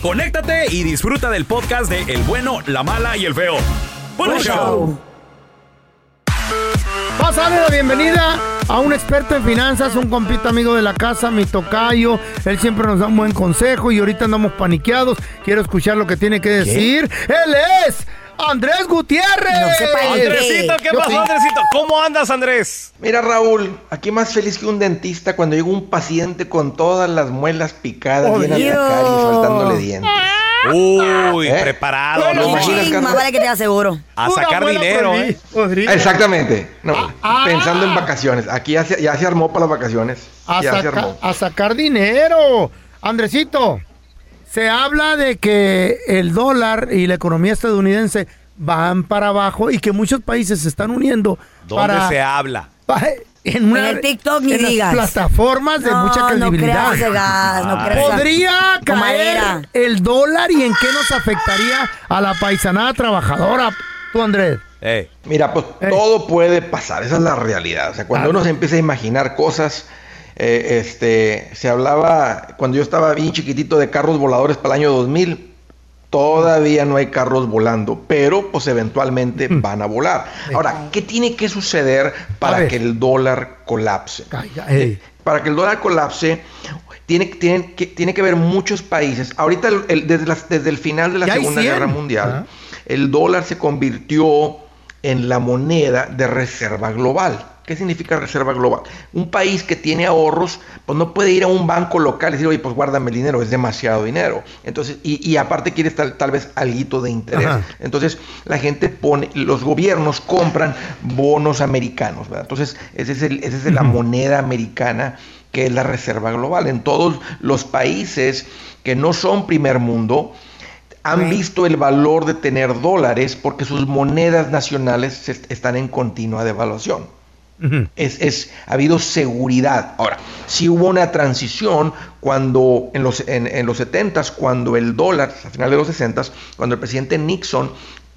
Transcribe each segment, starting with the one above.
conéctate y disfruta del podcast de El bueno, la mala y el feo. ¡Buen show! Vamos a darle la bienvenida a un experto en finanzas, un compita amigo de la casa, mi tocayo. Él siempre nos da un buen consejo y ahorita andamos paniqueados. Quiero escuchar lo que tiene que decir. Él es Andrés Gutiérrez. No. Andresito, ¿qué pasó, sí. Andresito? ¿Cómo andas, Andrés? Mira Raúl, aquí más feliz que un dentista cuando llega un paciente con todas las muelas picadas, llenas de Jodido. caries, faltándole dientes. Uy, ¿Eh? preparado, Bueno, ¿no? Ching, más vale que te aseguro. A Una sacar dinero, ¿eh? Exactamente. No, Ah. pensando en vacaciones. Aquí ya se, ya se armó para las vacaciones. A, ya se armó. a sacar dinero. Andresito, se habla de que el dólar y la economía estadounidense van para abajo y que muchos países se están uniendo ¿Dónde para se habla? en, una, En el TikTok ni en las digas. plataformas de no, mucha no credibilidad. creas ese gas, no creas. ¿Podría caer el dólar y en qué nos afectaría a la paisanada trabajadora? Tú, Andrés. Eh, Mira, pues Ey. todo puede pasar, esa es la realidad. O sea, cuando Ah. uno se empieza a imaginar cosas, eh, este, se hablaba, cuando yo estaba bien chiquitito de carros voladores para el año 2000, todavía no hay carros volando, pero pues eventualmente van a volar. Ahora, ¿qué tiene que suceder para que el dólar colapse? Ey. Para que el dólar colapse, tiene, tiene, que, tiene que haber muchos países. Ahorita, el- el- desde, desde el final de la Segunda 100. Guerra Mundial, el dólar se convirtió en la moneda de reserva global. ¿Qué significa reserva global? Un país que tiene ahorros, pues no puede ir a un banco local y decir, oye, pues guárdame el dinero, es demasiado dinero. Entonces, y, y aparte quieres tal, tal vez algo de interés. Ajá. Entonces, la gente pone, los gobiernos compran bonos americanos, ¿verdad? Entonces, esa es, el- esa es la moneda americana que es la reserva global. En todos los países que no son primer mundo, han visto el valor de tener dólares porque sus monedas nacionales están en continua devaluación. Es, es- ha habido seguridad. Ahora, sí hubo una transición cuando en los, en, en los 70s, cuando el dólar, a final de los 60s, cuando el presidente Nixon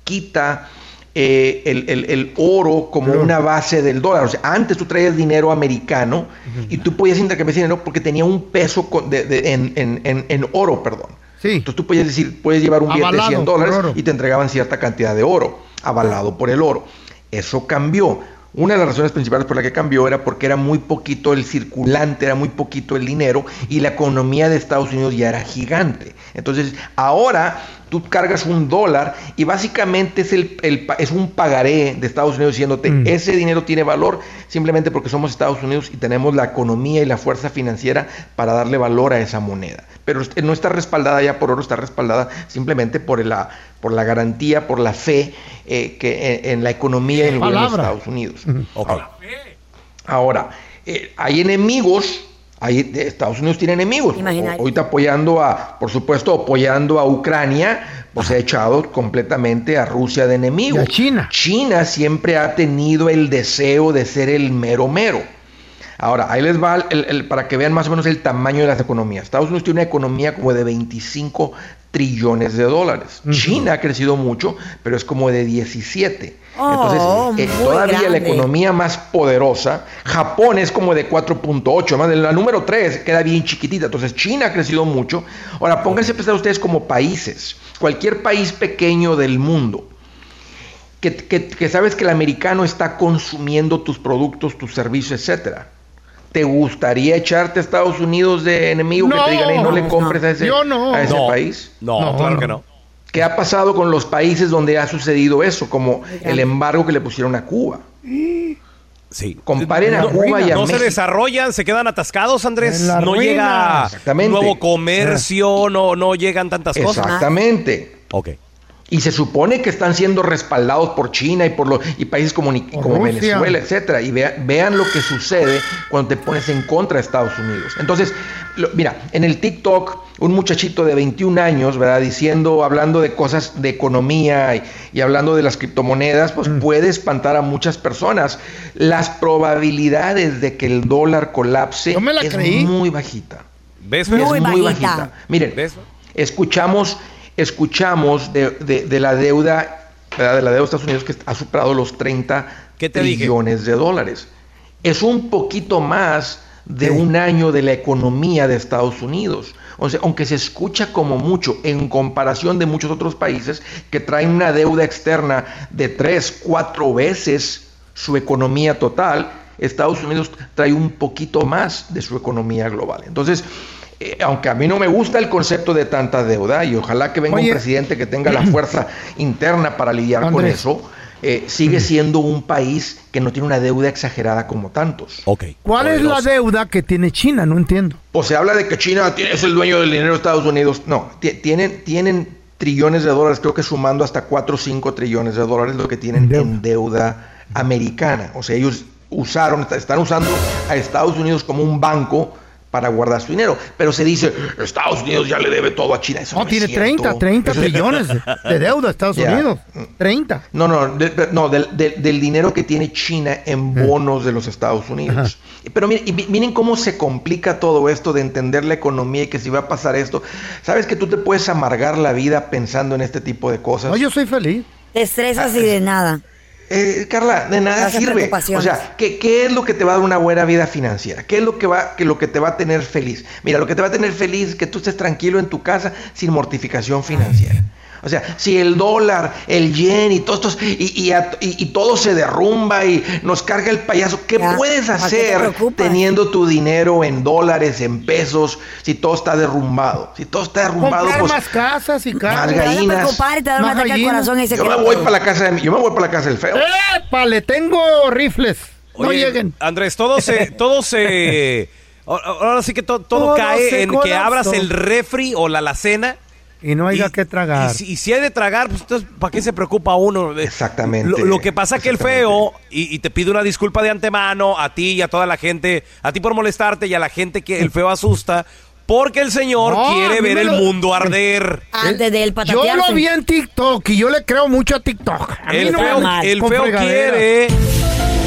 quita eh, el, el- el oro como Claro. una base del dólar. O sea, antes tú traías dinero americano y tú podías intercambiar dinero porque tenía un peso con- de- de- en, en- en- en oro, perdón. Sí. Entonces tú puedes decir, puedes llevar un billete de Avalado 100 por dólares y te entregaban cierta cantidad de oro, avalado por el oro. Eso cambió. Una de las razones principales por la que cambió era porque era muy poquito el circulante, era muy poquito el dinero y la economía de Estados Unidos ya era gigante. Entonces, ahora tú cargas un dólar y básicamente es, el, el pa- es un pagaré de Estados Unidos diciéndote, Mm. ese dinero tiene valor simplemente porque somos Estados Unidos y tenemos la economía y la fuerza financiera para darle valor a esa moneda. Pero no está respaldada ya por oro, está respaldada simplemente por la, por la garantía, por la fe eh, que en, en la economía y en el gobierno de. Estados Unidos. Ahora, Ahora, eh, hay enemigos, Estados Unidos tiene enemigos. Imaginario. Ahorita apoyando a, por supuesto, apoyando a Ucrania, pues se ha echado completamente a Rusia de enemigo. Y a China. China siempre ha tenido el deseo de ser el mero mero. Ahora, ahí les va el- el- para que vean más o menos el tamaño de las economías. Estados Unidos tiene una economía como de 25 trillones de dólares. China ha crecido mucho, pero es como de 17. Entonces, Oh, eh, muy todavía la economía más poderosa, Japón es como de 4.8, más de la número 3 queda bien chiquitita. Entonces, China ha crecido mucho. Ahora, pónganse a pensar ustedes como países, cualquier país pequeño del mundo. Que, que- que sabes que el americano está consumiendo tus productos, tus servicios, etcétera. ¿Te gustaría echarte a Estados Unidos de enemigo que te digan, "Ey, no le no, compres a ese, yo no. a ese No. país? No, No, claro no. que no. ¿Qué ha pasado con los países donde ha sucedido eso? Como el embargo que le pusieron a Cuba. Sí. Comparen a no, Cuba y a no se desarrollan, se quedan atascados, Andrés. No ruina. llega nuevo comercio, no, no llegan tantas cosas. Exactamente. Ok. Y se supone que están siendo respaldados por China y por los y países como. Venezuela, etcétera. Y vea- vean lo que sucede cuando te pones en contra de Estados Unidos. Entonces, lo- mira, en el TikTok, un muchachito de 21 años, ¿verdad? Diciendo, hablando de cosas de economía y, y hablando de las criptomonedas, pues Mm. puede espantar a muchas personas. Las probabilidades de que el dólar colapse Yo me la es creí. muy bajita. ¿Ves? Muy es muy bajita. bajita. Miren, ¿Ves? escuchamos, escuchamos de, de- de la deuda, ¿verdad? de la deuda de Estados Unidos que ha superado los 30 ¿Qué te dije? trillones de dólares. Es un poquito más de un año de la economía de Estados Unidos. O sea, aunque se escucha como mucho en comparación de muchos otros países que traen una deuda externa de tres, cuatro veces su economía total, Estados Unidos trae un poquito más de su economía global. Entonces, eh, aunque a mí no me gusta el concepto de tanta deuda y ojalá que venga Oye. un presidente que tenga la fuerza interna para lidiar con eso, eh, sigue siendo un país que no tiene una deuda exagerada como tantos. ¿Cuál es la deuda que tiene China? No entiendo. O se habla de que China es el dueño del dinero de Estados Unidos. No, ti- tienen, tienen trillones de dólares, creo que sumando hasta 4 o 5 trillones de dólares lo que tienen Deuda. en deuda americana. O sea, ellos usaron, est- están usando a Estados Unidos como un banco para guardar su dinero. Pero se dice, Estados Unidos ya le debe todo a China. Eso No, no, tiene es cierto. 30, 30 Eso es- trillones de, de deuda Estados Ya. Unidos. 30. No, no, de- no del, del- del dinero que tiene China en bonos de los Estados Unidos. Pero miren, y miren cómo se complica todo esto de entender la economía y que si va a pasar esto. Sabes que tú te puedes amargar la vida pensando en este tipo de cosas. No, yo soy feliz. Te estresas y de nada. Eh, Carla, de nada sirve. O sea, ¿qué, qué es lo que te va a dar una buena vida financiera? ¿Qué es lo que va, que lo que te va a tener feliz? Mira, lo que te va a tener feliz es que tú estés tranquilo en tu casa sin mortificación financiera. O sea, si el dólar, el yen y todo esto, y, y, a- y- y todo se derrumba y nos carga el payaso, ¿qué Ya, puedes ¿para qué te hacer teniendo tu dinero en dólares, en pesos, si todo está derrumbado? Si todo está derrumbado, Comprar pues más casas y Más gallinas. un Más gallinas. corazón y se yo me voy para la casa de mi- yo me voy para la casa del feo. ¡Epa! Le tengo rifles. no Oye, lleguen. Andrés, todo se, todo se, ahora sí que to- todo, Todo cae en que abras el refri o la alacena. Y no haya y- que tragar. Y, si- y si hay de tragar, pues entonces, ¿para qué se preocupa uno? Eh, Exactamente. Lo, lo que pasa que el feo, y, y te pido una disculpa de antemano a ti y a toda la gente, a ti por molestarte y a la gente que el feo asusta, porque el señor No, quiere ver el lo- mundo arder. Antes de él Yo lo vi en TikTok y yo le creo mucho a TikTok. A mí El no feo, mal. el feo quiere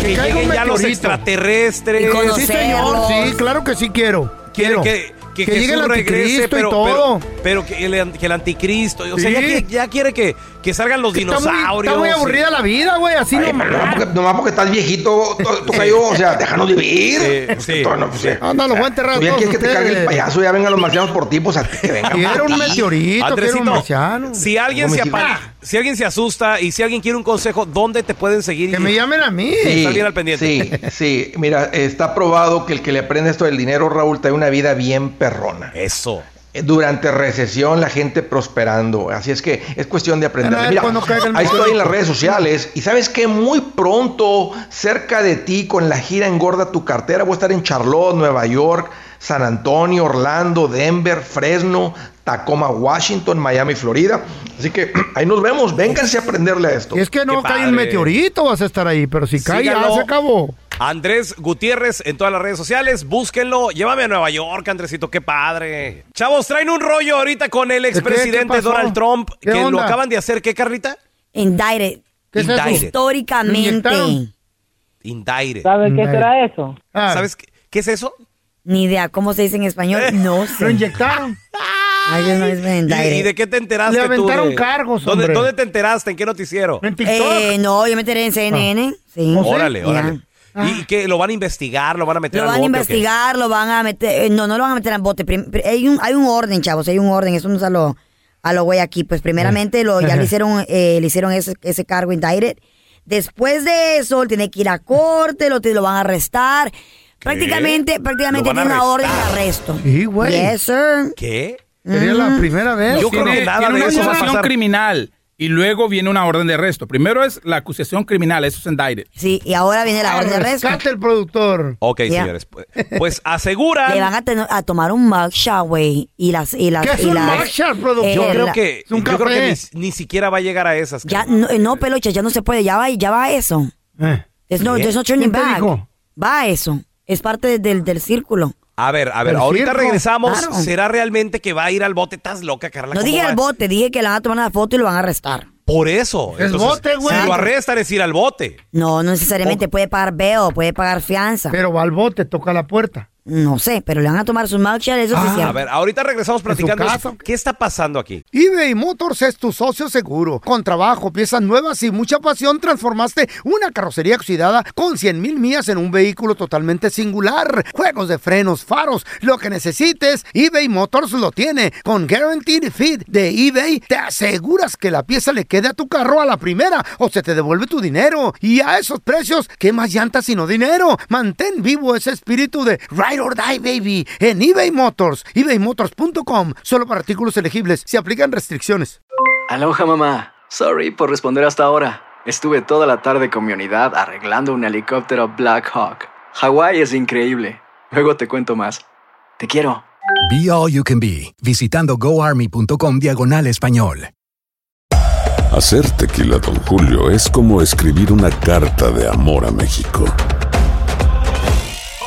que lleguen ya los extraterrestres. Sí, señor. Sí, claro que sí quiero. quiere Quiero. que, que, llegue el Jesús regrese, anticristo pero, y todo. pero, pero que, el, que el anticristo, o sea, Sí. ya, quiere- ya quiere que, que salgan los Está muy, dinosaurios. está muy aburrida la vida, güey. Así Ay, no pero nomás porque, nomás porque estás viejito, to- toca yo, o sea, déjanos vivir. Sí, Pues sí. que todo, no, pues, eh, Anda, los voy a enterrar Tú ya todos quieres que te cargue el payaso, ya vengan los marcianos por ti, pues que vengan Quiero un meteorito, quiero un marciano. si alguien, se mi apa- hija. Si alguien se asusta y si alguien quiere un consejo, ¿dónde te pueden seguir? Que me llamen a mí. Sí, Está bien al pendiente. Sí, sí, mira, está probado que el que le aprende esto del dinero, Raúl, trae una vida bien perrona. Eso. Eh, Durante recesión, la gente prosperando. Así es que es cuestión de aprender. Mira, ahí estoy en las redes sociales. Y sabes que muy pronto, cerca de ti, con la gira Engorda tu cartera, voy a estar en Charlotte, Nueva York, San Antonio, Orlando, Denver, Fresno, Tacoma, Washington, Miami, Florida. Así que ahí nos vemos. Vénganse a aprenderle a esto. Es que no Qué cae un padre. meteorito, vas a estar ahí. Pero si cae, ya se acabó. Andrés Gutiérrez en todas las redes sociales, búsquenlo. Llévame a Nueva York, Andresito, qué padre. Chavos, traen un rollo ahorita con el qué? ¿Qué expresidente? Donald Trump, ¿Qué que lo acaban de hacer, ¿qué, Carlita? Indicted. ¿Qué es eso? Indicted. Históricamente. ¿Inyectaron? Indicted. ¿Sabe qué será eso? Ah, ¿Sabes qué, qué es eso? Ni idea cómo se dice en español. Eh. No ¿Lo sé. inyectaron? Ay, Dios, no es ¿Y, de qué te enteraste Le tú? aventaron de- cargos, ¿Dónde, hombre. ¿Dónde te enteraste? ¿En qué noticiero? En TikTok. Eh, no, yo me enteré en CNN. Sí. ¿Oh, sí? Órale, Ya. órale. ¿Y qué? ¿Lo van a investigar? ¿Lo van a meter Lo al van a bote o qué? investigar, lo van a meter. eh, no, no lo van a meter al bote. Hay, un, hay un orden, chavos, hay un orden. Eso no es a lo, a lo güey aquí. Pues primeramente lo, ya le hicieron, eh, le hicieron ese, ese cargo indicted. Después de eso, él tiene que ir a corte, lo, lo van a arrestar. Prácticamente, prácticamente ¿Lo van a tiene una orden de arresto. Sí, güey. Yes, sir. ¿Qué? Sería la primera vez. Yo creo que nada de una eso va a acusación pasar. criminal y luego viene una orden de arresto. Primero es la acusación criminal, eso es indicted. Sí, y ahora viene la orden de arresto. Rescate el productor. Ok, señores. Pues, pues aseguran. Le van a, ten- a tomar un mugshot, güey. Y las, y las, ¿Qué es y un las- mugshot, productor? Yo eh, creo la- que, Es un yo creo que ni, ni siquiera va a llegar a esas. Ya, no, eh, no, peluche, ya no se puede, ya va, ya va a eso. Eh. There's no, ¿Qué? there's no turning ¿Quién te back. dijo? Va a eso. Es parte del, del círculo. A ver, a ver, ahorita regresamos. Claro. ¿Será realmente que va a ir al bote? ¿Estás loca, Carla? No ¿Cómo dije va? al bote, dije que le van a tomar una foto y lo van a arrestar. Por eso. Es bote, güey. Si lo arrestan es ir al bote. No, no necesariamente puede pagar bail, puede pagar fianza. Pero va al bote, toca la puerta. No sé, pero le van a tomar su mugshot, eso sí es A ver, ahorita regresamos platicando. casa? ¿Qué está pasando aquí? eBay Motors es tu socio seguro. Con trabajo, piezas nuevas y mucha pasión, transformaste una carrocería oxidada con 100 mil millas en un vehículo totalmente singular. Juegos de frenos, faros, lo que necesites, eBay Motors lo tiene. Con Guaranteed Fit de eBay, te aseguras que la pieza le quede a tu carro a la primera o se te devuelve tu dinero. Y a esos precios, ¿qué más llantas sino dinero? Mantén vivo ese espíritu de Ride or Die, baby, en eBay Motors. ebaymotors.com. Solo para artículos elegibles. Se aplican restricciones. Aloha mamá. Sorry por responder hasta ahora. Estuve toda la tarde con mi unidad arreglando un helicóptero Black Hawk. Hawái es increíble. Luego te cuento más. Te quiero. Be All You Can Be, visitando goarmy.com diagonal español. Hacer tequila, Don Julio, es como escribir una carta de amor a México.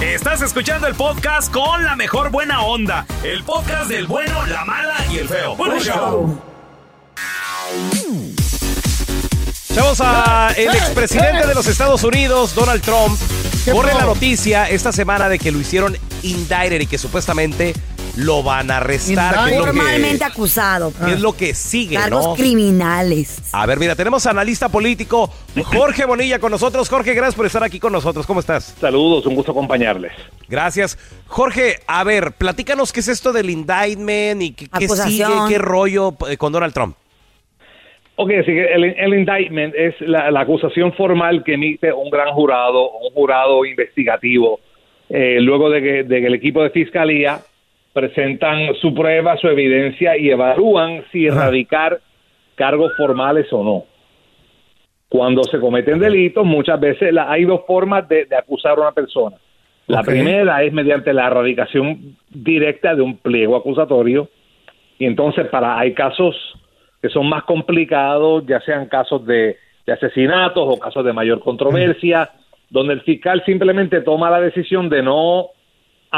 Estás escuchando el podcast con la mejor buena onda. El podcast del bueno, la mala y el feo. Bueno, show. Chavos, a el expresidente de los Estados Unidos, Donald Trump, corre la noticia esta semana de que lo hicieron indicted y que supuestamente lo van a arrestar. que que- Formalmente acusado. que es lo que sigue, Cargos ¿no? criminales. A ver, mira, tenemos analista político Jorge Bonilla con nosotros. Jorge, gracias por estar aquí con nosotros. ¿Cómo estás? Saludos, un gusto acompañarles. Gracias. Jorge, a ver, platícanos qué es esto del indictment y qué, qué sigue, qué rollo eh, con Donald Trump. Ok, así que el, el indictment es la, la acusación formal que emite un gran jurado, un jurado investigativo, eh, luego de que, de que el equipo de fiscalía presentan su prueba, su evidencia y evalúan si erradicar cargos formales o no. Cuando se cometen delitos, muchas veces la- hay dos formas de, de acusar a una persona. La primera es mediante la erradicación directa de un pliego acusatorio. Y entonces para hay casos que son más complicados, ya sean casos de, de asesinatos o casos de mayor controversia, donde el fiscal simplemente toma la decisión de no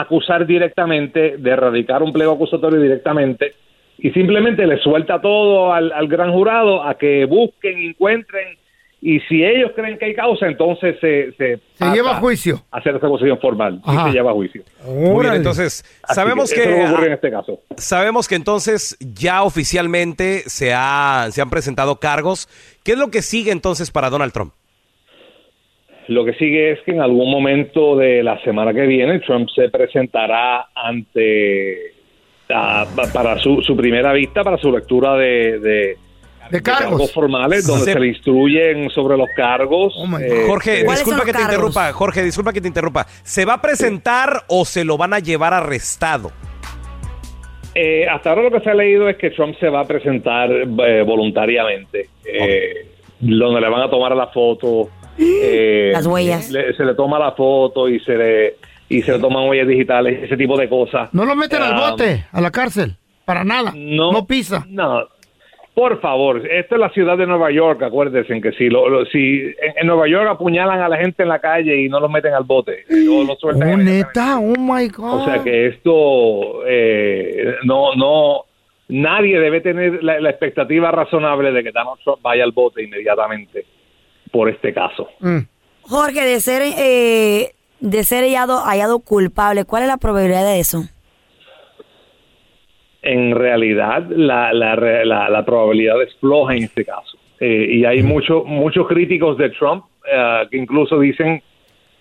acusar directamente, de erradicar un pliego acusatorio directamente, y simplemente le suelta todo al, al gran jurado a que busquen, encuentren, y si ellos creen que hay causa, entonces se, se, lleva a juicio. a hacer esa acusación formal, y se lleva a juicio. Muy bien, entonces, Así sabemos que eso en este caso. sabemos que entonces ya oficialmente se, ha, se han presentado cargos. ¿Qué es lo que sigue entonces para Donald Trump? Lo que sigue es que en algún momento de la semana que viene Trump se presentará ante pa- para su, su primera vista, para su lectura de, de, de cargos. formales, donde Se- se, le instruyen sobre los cargos. eh, Jorge, eh, disculpa que te interrumpa. Jorge, disculpa que te interrumpa. ¿Se va a presentar o se lo van a llevar arrestado? Eh, hasta ahora lo que se ha leído es que Trump se va a presentar eh, voluntariamente, eh, donde le van a tomar la foto. Eh, Las huellas. le- se le toma la foto y se le, y se le toman huellas digitales, ese tipo de cosas. No lo meten al bote, a la cárcel. Para nada. No, pisa. No. Por favor, esta es la ciudad de Nueva York, acuérdense en que si, lo, lo- si en, en Nueva York apuñalan a la gente en la calle y no los meten al bote, o lo sueltan Oh, neta, oh my God. o sea que esto eh, no, no, nadie debe tener la, la expectativa razonable de que Donald Trump vaya al bote inmediatamente por este caso. Jorge, de ser, eh, de ser hallado, hallado culpable, ¿cuál es la probabilidad de eso? En realidad, la, la, re- la, la probabilidad es floja en este caso. Eh, y hay mucho- muchos críticos de Trump eh, que incluso dicen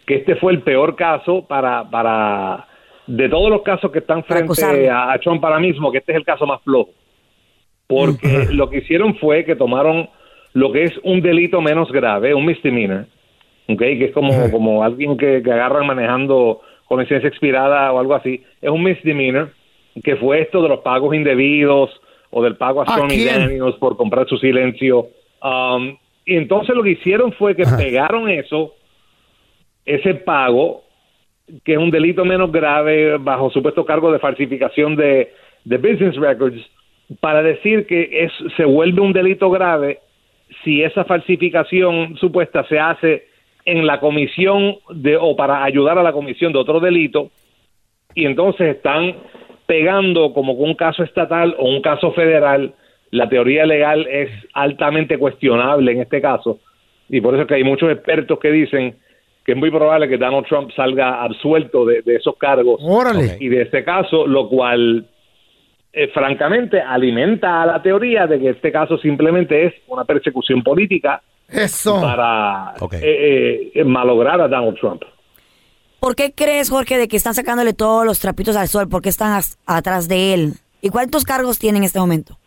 que este fue el peor caso para, para de todos los casos que están frente a, a Trump ahora mismo, que este es el caso más flojo. Porque lo que hicieron fue que tomaron lo que es un delito menos grave, un misdemeanor, ¿ok? que es como, como alguien que, que agarran manejando con licencia expirada o algo así, es un misdemeanor, que fue esto de los pagos indebidos o del pago a ¿A Stormy quién? Daniels por comprar su silencio. Um, y entonces lo que hicieron fue que pegaron eso, ese pago, que es un delito menos grave bajo supuesto cargo de falsificación de, de business records, para decir que es, se vuelve un delito grave si esa falsificación supuesta se hace en la comisión de o para ayudar a la comisión de otro delito y entonces están pegando como con un caso estatal o un caso federal la teoría legal es altamente cuestionable en este caso y por eso es que hay muchos expertos que dicen que es muy probable que Donald Trump salga absuelto de, de esos cargos Órale. y de este caso, lo cual eh, francamente alimenta a la teoría de que este caso simplemente es una persecución política Eso. para eh, eh, malograr a Donald Trump. ¿Por qué crees, Jorge, de que están sacándole todos los trapitos al sol? ¿Por qué están as- atrás de él? ¿Y cuántos cargos tiene en este momento?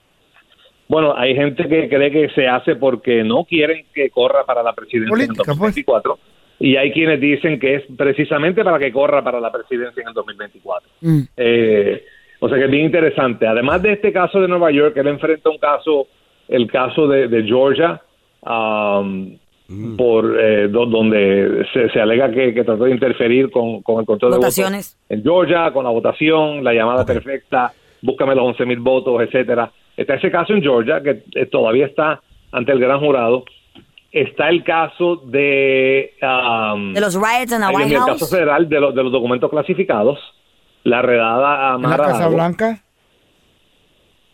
Bueno, hay gente que cree que se hace porque no quieren que corra para la presidencia en el 2024 y hay quienes dicen que es precisamente para que corra para la presidencia en el 2024. Eh, o sea que es bien interesante. Además de este caso de Nueva York, él enfrenta un caso, el caso de, de Georgia, um, por eh, do- donde se, se alega que, que trató de interferir con, con el control Votaciones. de votos en Georgia, con la votación, la llamada perfecta, búscame los 11 mil votos, etcétera. Está ese caso en Georgia que eh, todavía está ante el gran jurado. Está el caso de um, De los riots en la White mío, El House. caso federal de, los- de los documentos clasificados, la redada a ¿En la. Casa Blanca?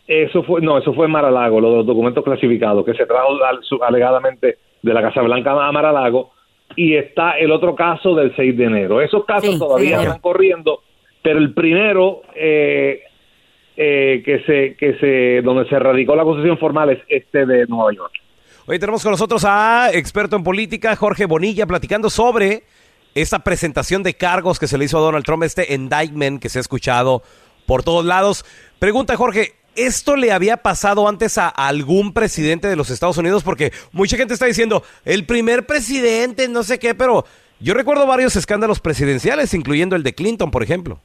Eso fue, no, eso fue en Mar-a-Lago, lo de los documentos clasificados, que se trajo al- su- alegadamente de la Casa Blanca a Mar-a-Lago. Y está el otro caso del 6 de enero. Esos casos Sí, todavía 6 de enero. están corriendo, pero el primero eh, eh, que se, que se, donde se radicó la acusación formal es este de Nueva York. Hoy tenemos con nosotros a experto en política, Jorge Bonilla, platicando sobre esta presentación de cargos que se le hizo a Donald Trump, este indictment que se ha escuchado por todos lados. Pregunta, Jorge, ¿esto le había pasado antes a algún presidente de los Estados Unidos? Porque mucha gente está diciendo, el primer presidente, no sé qué, pero yo recuerdo varios escándalos presidenciales, incluyendo el de Clinton, por ejemplo.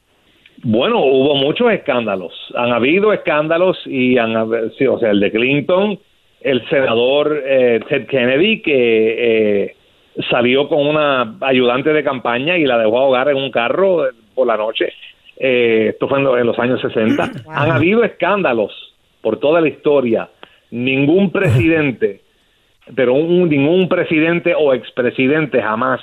Bueno, hubo muchos escándalos. Han habido escándalos y han, hab- sí, o sea, el de Clinton, el senador eh, Ted Kennedy que eh, salió con una ayudante de campaña y la dejó ahogar en un carro eh, por la noche. Eh, esto fue en, lo- en los años 60. Han habido escándalos por toda la historia. Ningún presidente, pero un- ningún presidente o expresidente jamás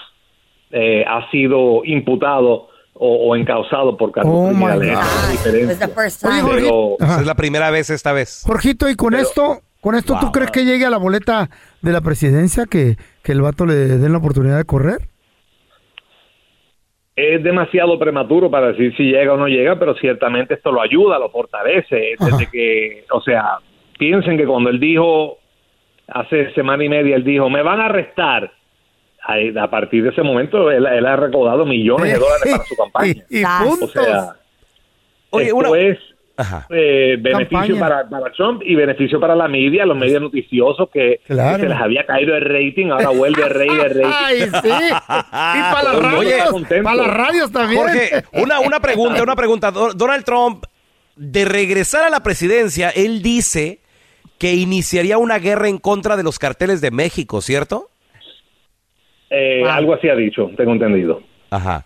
eh, ha sido imputado o, o encausado por cargos Oh, criminales. Es la primera vez esta vez. Jorgito, y con esto, con esto, ¿tú Wow. crees que llegue a la boleta de la presidencia que, que el vato le den la oportunidad de correr? es demasiado prematuro para decir si llega o no llega, pero ciertamente esto lo ayuda, lo fortalece. Desde que, o sea, piensen que cuando él dijo, hace semana y media, él dijo, me van a arrestar. A partir de ese momento, él, él ha recaudado millones de dólares para su campaña. Y. O sea, Oye, esto una- es Ajá. Eh, beneficio para, para Trump y beneficio para la media, los medios noticiosos que, Claro. que se les había caído el rating, ahora vuelve el rey de rating. Ay, sí. Y para las Oye, radios, para las radios también. Jorge, una, una pregunta, una pregunta. Do- Donald Trump, de regresar a la presidencia, él dice que iniciaría una guerra en contra de los carteles de México, ¿cierto? Eh, Algo así ha dicho, tengo entendido. Ajá.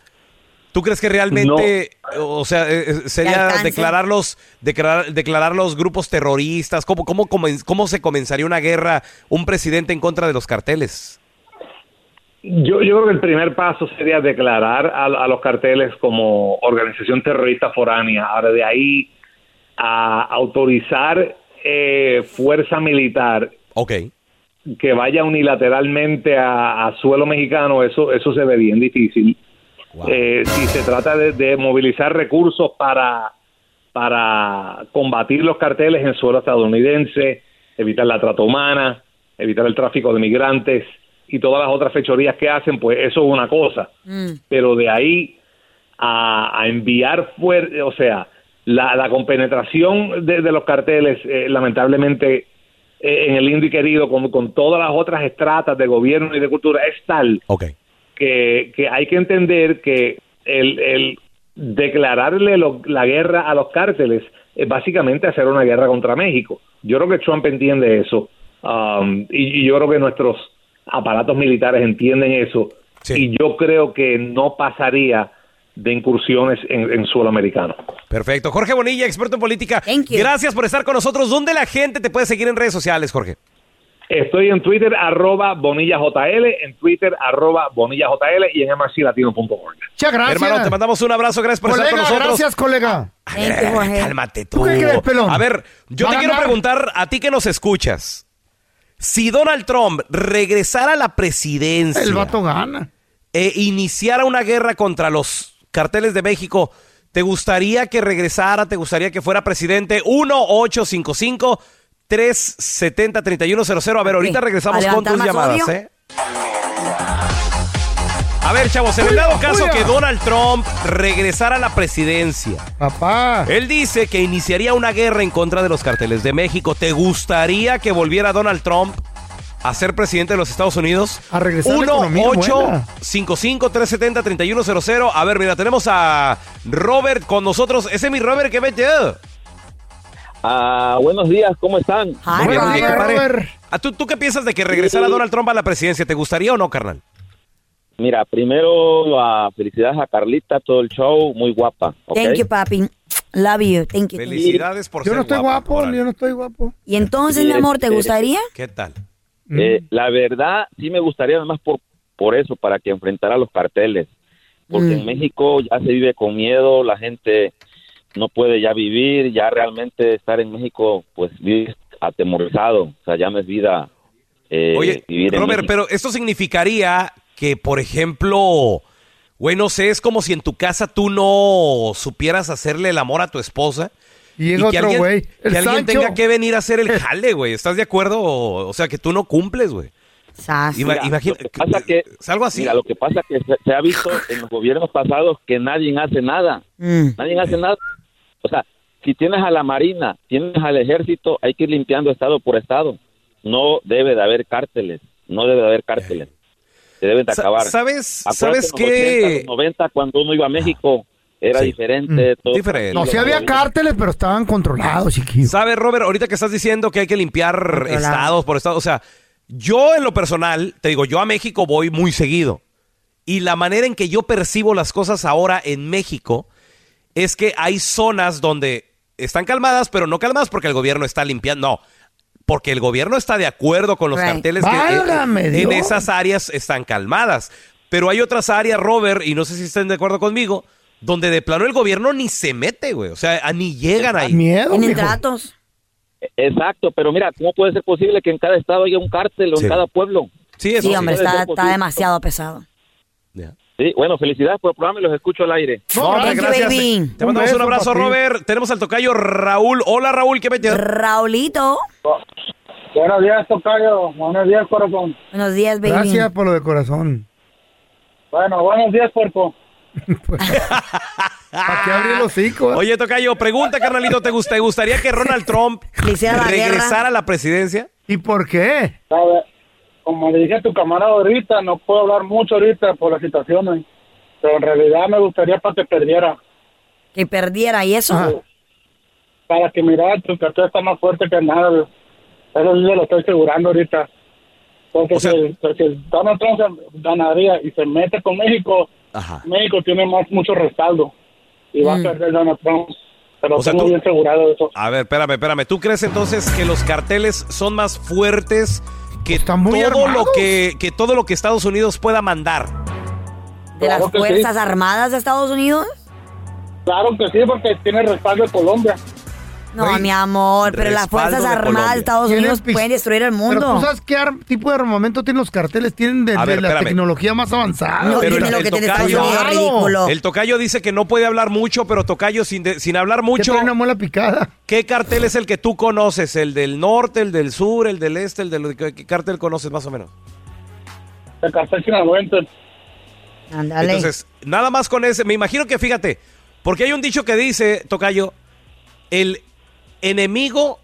¿Tú crees que realmente, o sea, eh, eh, sería declararlos, declarar, declarar los grupos terroristas? ¿Cómo, cómo, ¿Cómo se comenzaría una guerra, un presidente en contra de los carteles? Yo, yo creo que el primer paso sería declarar a, a los carteles como organización terrorista foránea. Ahora, de ahí a autorizar eh, fuerza militar Ok. que vaya unilateralmente a, a suelo mexicano, eso, eso se ve bien difícil. Eh, si se trata de, de movilizar recursos para, para combatir los carteles en suelo estadounidense, evitar la trata humana, evitar el tráfico de migrantes y todas las otras fechorías que hacen, pues eso es una cosa. Pero de ahí a, a enviar fuerte, o sea, la, la compenetración de, de los carteles, eh, lamentablemente, eh, en el lindo y querido, con, con todas las otras estratas de gobierno y de cultura, es tal que, que hay que entender que el, el declararle lo- la guerra a los cárteles es básicamente hacer una guerra contra México. Yo creo que Trump entiende eso um, y, y yo creo que nuestros aparatos militares entienden eso y yo creo que no pasaría de incursiones en, en suelo americano. Perfecto. Jorge Bonilla, experto en política. Gracias por estar con nosotros. ¿Dónde la gente te puede seguir en redes sociales, Jorge? Estoy en Twitter, arroba bonillajl, en Twitter, arroba bonillajl y en mrclatino.org. Muchas gracias. Hermano, te mandamos un abrazo. Gracias por estar con Colega, nosotros. gracias, colega. Cálmate tú. ¿Tú qué crees, pelón? A ver, yo ¿Va te quiero preguntar a ti que nos escuchas. Si Donald Trump regresara a la presidencia El vato gana. e iniciara una guerra contra los carteles de México, ¿te gustaría que regresara? ¿Te gustaría que fuera presidente? 1-855-370-3100. A ver, ahorita regresamos ¿A con tus llamadas, odio? ¿eh? A ver, chavos, en el dado caso que Donald Trump regresara a la presidencia. Papá. Él dice que iniciaría una guerra en contra de los carteles de México. ¿Te gustaría que volviera Donald Trump a ser presidente de los Estados Unidos? A regresar la economía buena. 1-855-370-3100. A ver, mira, tenemos a Robert con nosotros. Ese es mi Robert que metió. Ah, buenos días, ¿cómo están? Buenos días, compadre. Ah, ¿tú, ¿Tú qué piensas de que regresara Donald Trump a la presidencia? ¿Te gustaría o no, carnal? Mira, primero ah, felicidades a Carlita, todo el show, muy guapa. ¿ok? Thank you, papi. Love you. Thank you. Felicidades por Yo ser no estoy guapa, guapo, yo no estoy guapo. Y entonces, Sí, mi amor, ¿te este- gustaría? ¿Qué tal? Eh, la verdad, sí me gustaría además por, por eso, para que enfrentara a los carteles. Porque Mm. en México ya se vive con miedo, la gente no puede ya vivir, ya realmente estar en México, pues vive atemorizado, o sea, ya no es vida eh, Oye, vivir Robert, pero esto significaría que, por ejemplo, güey, no sé, es como si en tu casa tú no supieras hacerle el amor a tu esposa. Y llega que otro alguien, güey, que alguien tenga que venir a hacer el jale, güey. ¿Estás de acuerdo? O, sea, que tú no cumples, güey. Ima- Mira, imagina- lo que pasa que, es algo así. Mira, lo que pasa que se, se ha visto en los gobiernos pasados que nadie hace nada. Nadie hace nada. O sea, si tienes a la Marina, tienes al Ejército, hay que ir limpiando estado por estado. No debe de haber cárteles. No debe de haber cárteles. Se deben de acabar. ¿sabes- Acuérdate sabes en los qué? 80, los 90, cuando uno iba a México, era Sí. diferente. todo Diferente. No, sí había cárteles, pero estaban controlados, chiquillo. ¿Sabes, Robert? Ahorita que estás diciendo que hay que limpiar estados por estados, o sea, yo en lo personal, te digo, yo a México voy muy seguido. Y la manera en que yo percibo las cosas ahora en México es que hay zonas donde están calmadas, pero no calmadas porque el gobierno está limpiando. No, porque el gobierno está de acuerdo con los Right. carteles que eh, en esas áreas están calmadas. Pero hay otras áreas, Robert, y no sé si estén de acuerdo conmigo, donde de plano el gobierno ni se mete, güey. O sea, ni llegan ahí. Tienen tratos. Exacto, pero mira, ¿cómo puede ser posible que en cada estado haya un cártel o Sí. en cada pueblo? Sí, Sí, hombre, está, está demasiado pesado. Sí, bueno, felicidades por el programa y los escucho al aire. No, hombre, gracias. Te mandamos un, abrazo, Robert. Tenemos al tocayo Raúl. Hola, Raúl, ¿qué metió? Raulito. Buenos días, Tocayo. Buenos días, corazón. Buenos días, baby. Gracias por lo de corazón. Bueno, buenos días, puerco. ¿Para qué abrir los hocico? Oye, Tocayo, pregunta, carnalito, ¿te, gust- te gustaría que Ronald Trump regresara a la presidencia? ¿Y por qué? Sabe, Como le dije a tu camarada ahorita, no puedo hablar mucho ahorita por la situación, pero en realidad me gustaría para que perdiera. Que perdiera, ¿y eso? Para que mirara, tu cartel está más fuerte que nada. Eso sí se lo estoy asegurando ahorita. Porque si, si Donald Trump se ganaría y se mete con México, México tiene más mucho respaldo y va a perder Donald Trump. Pero O sea, estoy tú- muy asegurado de eso. A ver, espérame, espérame. ¿Tú crees entonces que los carteles son más fuertes que muy todo lo que, que todo lo que Estados Unidos pueda mandar? ¿De las Claro Fuerzas sí. Armadas de Estados Unidos? Claro que sí, porque tiene respaldo de Colombia. No, mi amor, pero las Fuerzas Armadas de Estados Unidos pueden destruir el Pero mundo. tú sabes qué tipo de armamento tienen los carteles, tienen de, A de ver, la espérame. tecnología más avanzada. No, Pero el, lo que tiene tocayo, Unidos, ridículo. el tocayo dice que no puede hablar mucho, pero tocayo sin, de- sin hablar mucho. una muela picada. ¿Qué cartel es el que tú conoces? ¿El del norte, el del sur, el del este, el del qué, cartel conoces más o menos? El cartel sinaloense. Ándale. Entonces, nada más con ese, me imagino que fíjate, porque hay un dicho que dice, Tocayo, el enemigo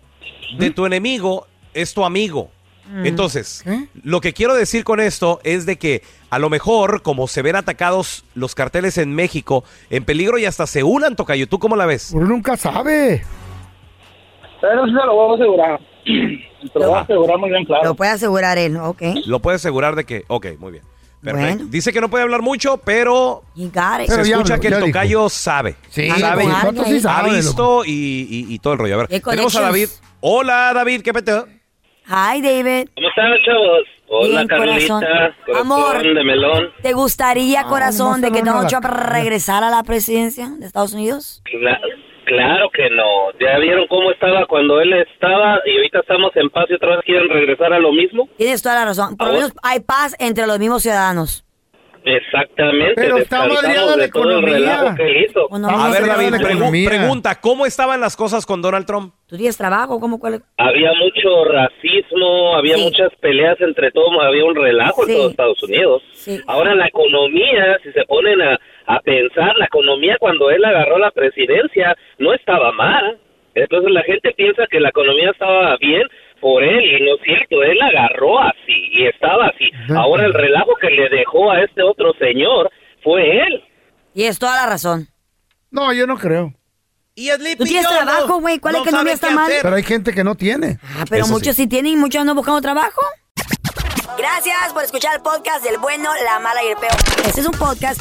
de tu enemigo es tu amigo. Mm. Entonces, lo que quiero decir con esto es de que a lo mejor, como se ven atacados los carteles en México, en peligro y hasta se unan, Tocayo. ¿Tú cómo la ves? Uno nunca sabe. Pero sí se lo voy a asegurar. Te lo voy a asegurar muy bien claro. Lo puede asegurar él, ok. Lo puede asegurar de que, ok, muy bien. Perfecto. Bueno. Dice que no puede hablar mucho, pero You got it. se Pero escucha que ya el dijo. tocayo sabe. Sí, sabe. sí ha sabe, visto y, y- y todo el rollo. A ver, ¿Qué tenemos a David. Hola, David, ¿qué peteo? Hi, David. ¿Cómo están, chavos? Hola, Bien, corazón. Corazón Amor. de melón. ¿Te gustaría, corazón, de que no, Donald Trump regresara a la presidencia de Estados Unidos? Cla- claro que no. ¿Ya vieron cómo estaba cuando él estaba y ahorita estamos en paz y otra vez quieren regresar a lo mismo? Tienes toda la razón. Por lo menos hay paz entre los mismos ciudadanos. Exactamente. Pero está descansamos madreada la economía. A ver, David, pregu- pregunta, ¿cómo estaban las cosas con Donald Trump? ¿Tú tienes trabajo? ¿Cómo cuál? Había mucho racismo, había Sí. muchas peleas entre todos, había un relajo Sí. en todos Estados Unidos. Sí. Ahora la economía, si se ponen a, a pensar, la economía cuando él agarró la presidencia no estaba mal. Entonces la gente piensa que la economía estaba bien por él y no es cierto, él agarró así y estaba así. Ahora el relajo que le dejó a este otro señor fue él. Tienes toda la razón. No, yo no creo. Y Sleepy ¿Tú tienes trabajo, güey? ¿Cuál no economía está mal? Pero hay gente que no tiene. Ah, pero Eso muchos sí. sí tienen y muchos no buscando trabajo. Gracias por escuchar el podcast del bueno, la mala y el peor. Este es un podcast